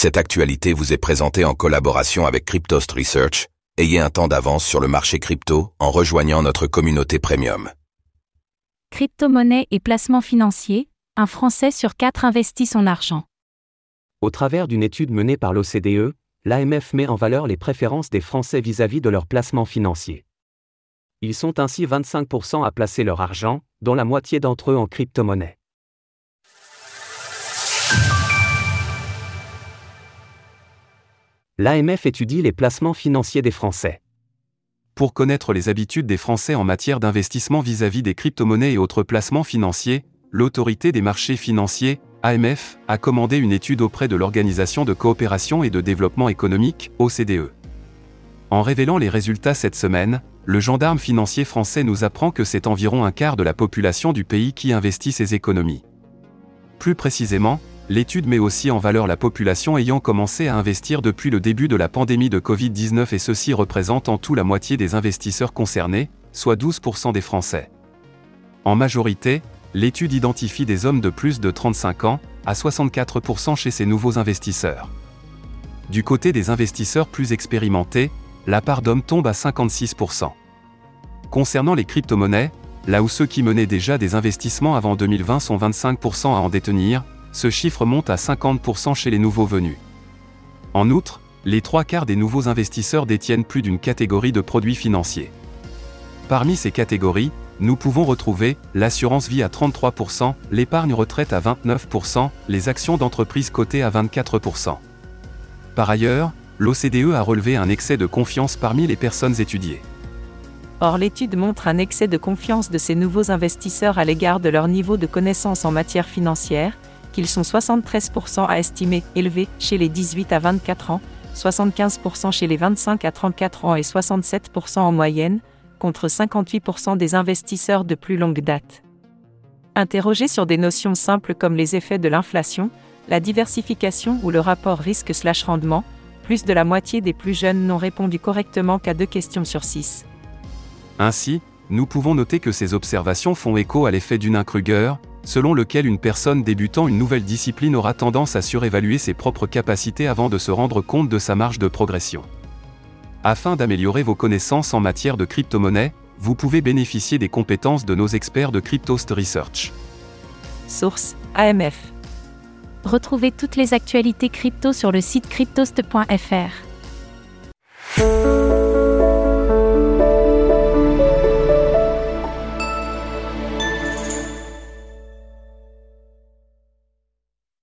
Cette actualité vous est présentée en collaboration avec Cryptost Research. Ayez un temps d'avance sur le marché crypto en rejoignant notre communauté premium. Crypto-monnaie et placement financier, un Français sur quatre investit son argent. Au travers d'une étude menée par l'OCDE, l'AMF met en valeur les préférences des Français vis-à-vis de leurs placements financiers. Ils sont ainsi 25% à placer leur argent, dont la moitié d'entre eux en crypto-monnaie. L'AMF étudie les placements financiers des Français. Pour connaître les habitudes des Français en matière d'investissement vis-à-vis des crypto-monnaies et autres placements financiers, l'autorité des marchés financiers, AMF, a commandé une étude auprès de l'Organisation de coopération et de développement économique, OCDE. En révélant les résultats cette semaine, le gendarme financier français nous apprend que c'est environ un quart de la population du pays qui investit ses économies. Plus précisément, l'étude met aussi en valeur la population ayant commencé à investir depuis le début de la pandémie de Covid-19 et représente en tout la moitié des investisseurs concernés, soit 12% des Français. En majorité, l'étude identifie des hommes de plus de 35 ans, à 64% chez ces nouveaux investisseurs. Du côté des investisseurs plus expérimentés, la part d'hommes tombe à 56%. Concernant les crypto-monnaies, là où ceux qui menaient déjà des investissements avant 2020 sont 25% à en détenir, ce chiffre monte à 50% chez les nouveaux venus. En outre, les trois quarts des nouveaux investisseurs détiennent plus d'une catégorie de produits financiers. Parmi ces catégories, nous pouvons retrouver l'assurance vie à 33%, l'épargne retraite à 29%, les actions d'entreprise cotées à 24%. Par ailleurs, l'OCDE a relevé un excès de confiance parmi les personnes étudiées. Or, l'étude montre un excès de confiance de ces nouveaux investisseurs à l'égard de leur niveau de connaissance en matière financière, qu'ils sont 73% à estimer élevé chez les 18 à 24 ans, 75% chez les 25 à 34 ans et 67% en moyenne, contre 58% des investisseurs de plus longue date. Interrogés sur des notions simples comme les effets de l'inflation, la diversification ou le rapport risque/rendement, plus de la moitié des plus jeunes n'ont répondu correctement qu'à deux questions sur six. Ainsi, nous pouvons noter que ces observations font écho à l'effet Dunning-Kruger, selon lequel une personne débutant une nouvelle discipline aura tendance à surévaluer ses propres capacités avant de se rendre compte de sa marge de progression. Afin d'améliorer vos connaissances en matière de crypto-monnaie, vous pouvez bénéficier des compétences de nos experts de Cryptost Research. Source AMF. Retrouvez toutes les actualités crypto sur le site cryptost.fr.